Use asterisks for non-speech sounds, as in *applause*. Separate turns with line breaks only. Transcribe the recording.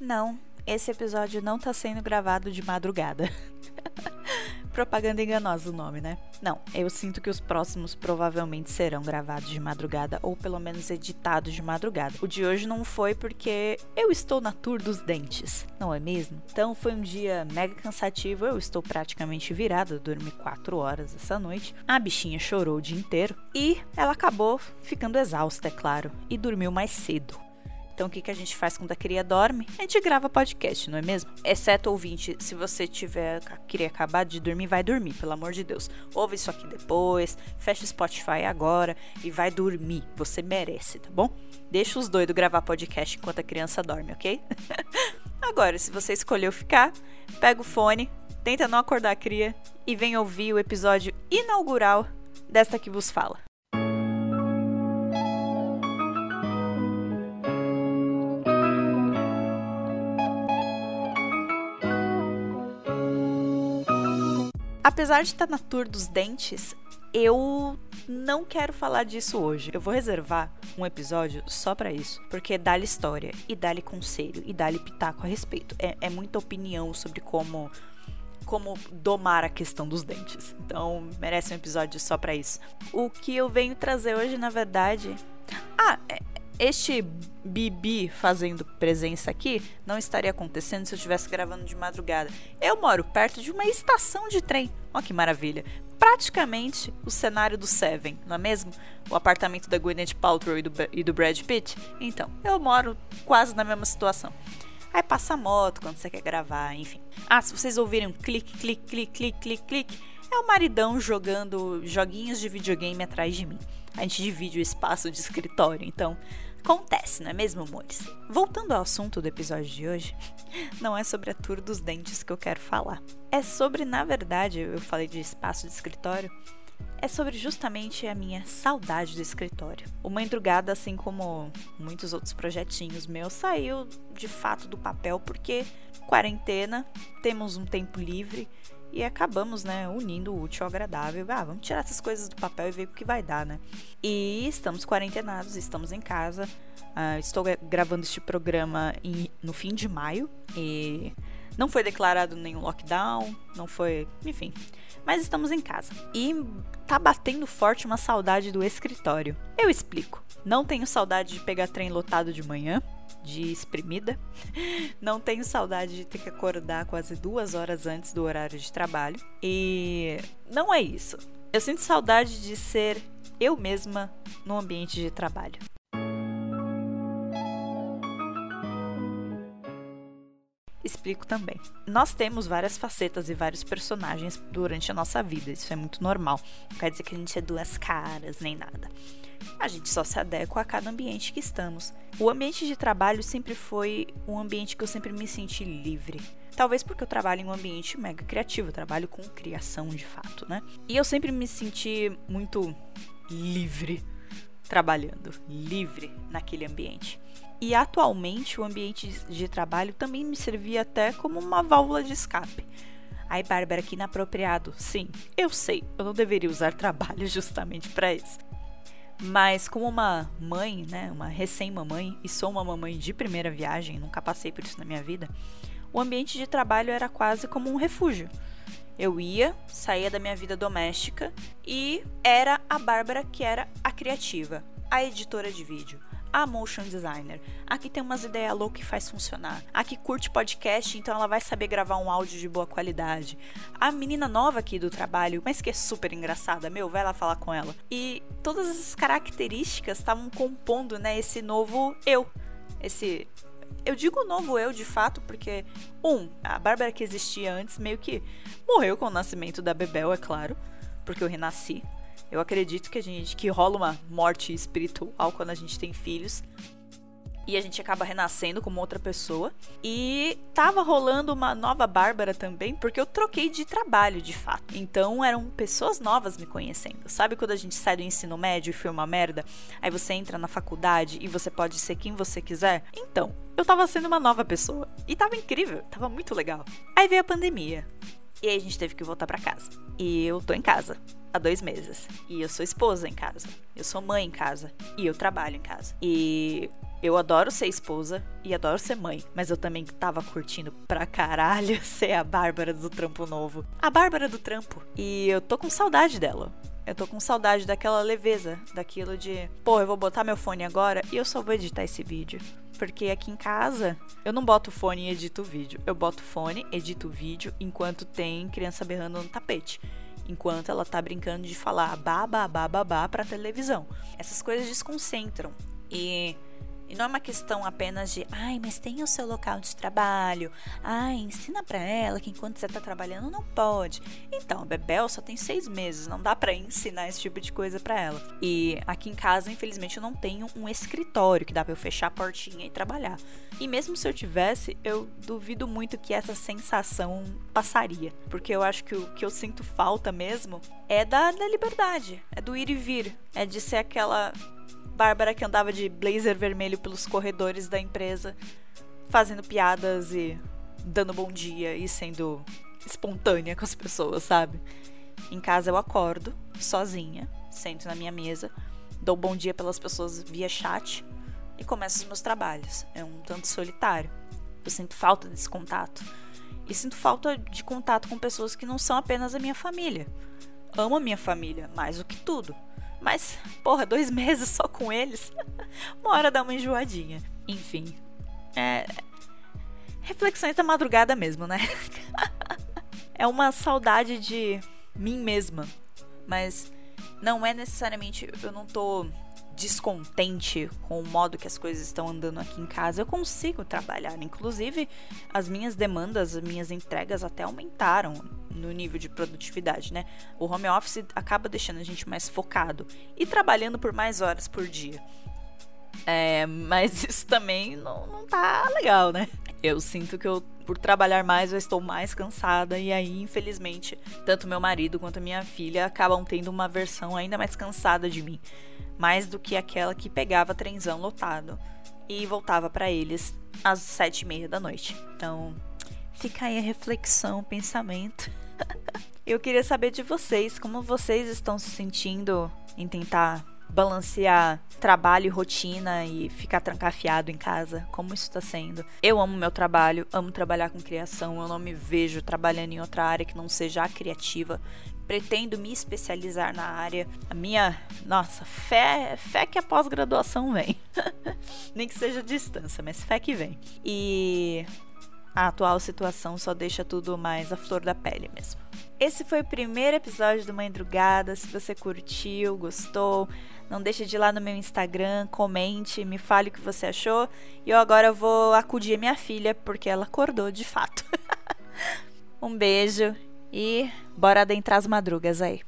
Não, esse episódio não tá sendo gravado de madrugada. *laughs* Propaganda enganosa o nome, né? Não, eu sinto que os próximos provavelmente serão gravados de madrugada ou pelo menos editados de madrugada. O de hoje não foi porque eu estou na tour dos dentes, não é mesmo? Então foi um dia mega cansativo, eu estou praticamente virada, dormi 4 horas essa noite. A bichinha chorou o dia inteiro e ela acabou ficando exausta, é claro, e dormiu mais cedo. Então, o que, que a gente faz quando a cria dorme? A gente grava podcast, não é mesmo? Exceto ouvinte, se você tiver queria acabar de dormir, vai dormir, pelo amor de Deus. Ouve isso aqui depois, fecha o Spotify agora e vai dormir. Você merece, tá bom? Deixa os doidos gravar podcast enquanto a criança dorme, ok? *laughs* agora, se você escolheu ficar, pega o fone, tenta não acordar a cria e vem ouvir o episódio inaugural desta que vos fala. Apesar de estar na tour dos dentes, eu não quero falar disso hoje. Eu vou reservar um episódio só para isso, porque dá-lhe história e dá-lhe conselho e dá-lhe pitaco a respeito. É, é muita opinião sobre como como domar a questão dos dentes. Então, merece um episódio só para isso. O que eu venho trazer hoje, na verdade, ah, é, este Bibi fazendo presença aqui não estaria acontecendo se eu estivesse gravando de madrugada. Eu moro perto de uma estação de trem. Olha que maravilha. Praticamente o cenário do Seven, não é mesmo? O apartamento da Gwyneth Paltrow e do, e do Brad Pitt. Então, eu moro quase na mesma situação. Aí passa a moto quando você quer gravar, enfim. Ah, se vocês ouvirem um clique, clique, clique, clique, clique, clique, é o maridão jogando joguinhos de videogame atrás de mim. A gente divide o espaço de escritório, então Acontece, não é mesmo, amores? Voltando ao assunto do episódio de hoje, *laughs* não é sobre a tour dos dentes que eu quero falar. É sobre, na verdade, eu falei de espaço de escritório, é sobre justamente a minha saudade do escritório. O Mandrugada, assim como muitos outros projetinhos meus, saiu de fato do papel porque quarentena, temos um tempo livre e acabamos, né, unindo o útil ao agradável. Ah, vamos tirar essas coisas do papel e ver o que vai dar, né? E estamos quarentenados, estamos em casa. Uh, estou gravando este programa em, no fim de maio e não foi declarado nenhum lockdown, não foi, enfim. Mas estamos em casa. E tá batendo forte uma saudade do escritório. Eu explico. Não tenho saudade de pegar trem lotado de manhã, de exprimida. *laughs* Não tenho saudade de ter que acordar quase duas horas antes do horário de trabalho. E não é isso. Eu sinto saudade de ser eu mesma no ambiente de trabalho. Explico também. Nós temos várias facetas e vários personagens durante a nossa vida, isso é muito normal. Não quer dizer que a gente é duas caras nem nada a gente só se adequa a cada ambiente que estamos. O ambiente de trabalho sempre foi um ambiente que eu sempre me senti livre. Talvez porque eu trabalho em um ambiente mega criativo, eu trabalho com criação de fato, né? E eu sempre me senti muito livre trabalhando, livre naquele ambiente. E atualmente o ambiente de trabalho também me servia até como uma válvula de escape. Ai, Bárbara, que inapropriado. Sim, eu sei, eu não deveria usar trabalho *laughs* justamente para isso. Mas como uma mãe, né, uma recém-mamãe, e sou uma mamãe de primeira viagem, nunca passei por isso na minha vida, o ambiente de trabalho era quase como um refúgio. Eu ia, saía da minha vida doméstica e era a Bárbara que era a criativa, a editora de vídeo, a motion designer, a que tem umas ideias loucas e faz funcionar, a que curte podcast, então ela vai saber gravar um áudio de boa qualidade, a menina nova aqui do trabalho, mas que é super engraçada, meu, vai lá falar com ela. E todas essas características estavam compondo, né, esse novo eu, esse eu digo novo eu de fato porque, um, a Bárbara que existia antes meio que morreu com o nascimento da Bebel, é claro, porque eu renasci. Eu acredito que a gente que rola uma morte espiritual quando a gente tem filhos e a gente acaba renascendo como outra pessoa. E tava rolando uma nova Bárbara também, porque eu troquei de trabalho de fato. Então eram pessoas novas me conhecendo. Sabe quando a gente sai do ensino médio e foi uma merda? Aí você entra na faculdade e você pode ser quem você quiser? Então, eu tava sendo uma nova pessoa. E tava incrível, tava muito legal. Aí veio a pandemia. E aí a gente teve que voltar para casa. E eu tô em casa há dois meses. E eu sou esposa em casa. Eu sou mãe em casa. E eu trabalho em casa. E Eu adoro ser esposa e adoro ser mãe, mas eu também tava curtindo pra caralho *laughs* ser a Bárbara do Trampo Novo. A Bárbara do Trampo. E eu tô com saudade dela. Eu tô com saudade daquela leveza, daquilo de, pô, eu vou botar meu fone agora e eu só vou editar esse vídeo. Porque aqui em casa eu não boto fone e edito o vídeo. Eu boto fone, edito o vídeo enquanto tem criança berrando no tapete enquanto ela tá brincando de falar babá, babá pra televisão. Essas coisas desconcentram. E e não é uma questão apenas de, ai, mas tem o seu local de trabalho. Ai, ensina para ela que enquanto você tá trabalhando não pode. Então, a Bebel só tem seis meses, não dá para ensinar esse tipo de coisa para ela. E aqui em casa, infelizmente, eu não tenho um escritório que dá pra eu fechar a portinha e trabalhar. E mesmo se eu tivesse, eu duvido muito que essa sensação passaria. Porque eu acho que o que eu sinto falta mesmo é da, da liberdade, é do ir e vir, é de ser aquela Bárbara que andava de blazer vermelho pelos corredores da empresa, fazendo piadas e dando bom dia e sendo espontânea com as pessoas, sabe? Em casa eu acordo, sozinha, sento na minha mesa, dou bom dia pelas pessoas via chat e começo os meus trabalhos. É um tanto solitário. Eu sinto falta desse contato. E sinto falta de contato com pessoas que não são apenas a minha família. Amo a minha família mais do que tudo. Mas, porra, dois *laughs* meses só com eles. *laughs* uma hora dá uma enjoadinha. Enfim. É. Reflexões da madrugada mesmo, né? *laughs* é uma saudade de mim mesma. Mas não é necessariamente. Eu não tô descontente com o modo que as coisas estão andando aqui em casa, eu consigo trabalhar. Inclusive, as minhas demandas, as minhas entregas até aumentaram no nível de produtividade, né? O home office acaba deixando a gente mais focado e trabalhando por mais horas por dia. É, mas *laughs* isso também não, não tá legal, né? Eu sinto que eu, por trabalhar mais, eu estou mais cansada e aí, infelizmente, tanto meu marido quanto minha filha acabam tendo uma versão ainda mais cansada de mim mais do que aquela que pegava trenzão lotado e voltava para eles às sete e meia da noite. Então, fica aí a reflexão, o pensamento. *laughs* Eu queria saber de vocês, como vocês estão se sentindo em tentar balancear trabalho e rotina e ficar trancafiado em casa, como isso está sendo. Eu amo meu trabalho, amo trabalhar com criação, eu não me vejo trabalhando em outra área que não seja a criativa pretendo me especializar na área. A minha, nossa, fé, fé que a pós-graduação vem. *laughs* Nem que seja distância, mas fé que vem. E a atual situação só deixa tudo mais à flor da pele mesmo. Esse foi o primeiro episódio do Mãe Drugada. Se você curtiu, gostou, não deixe de ir lá no meu Instagram, comente, me fale o que você achou. E eu agora vou acudir minha filha porque ela acordou de fato. *laughs* um beijo e bora adentrar as madrugas aí.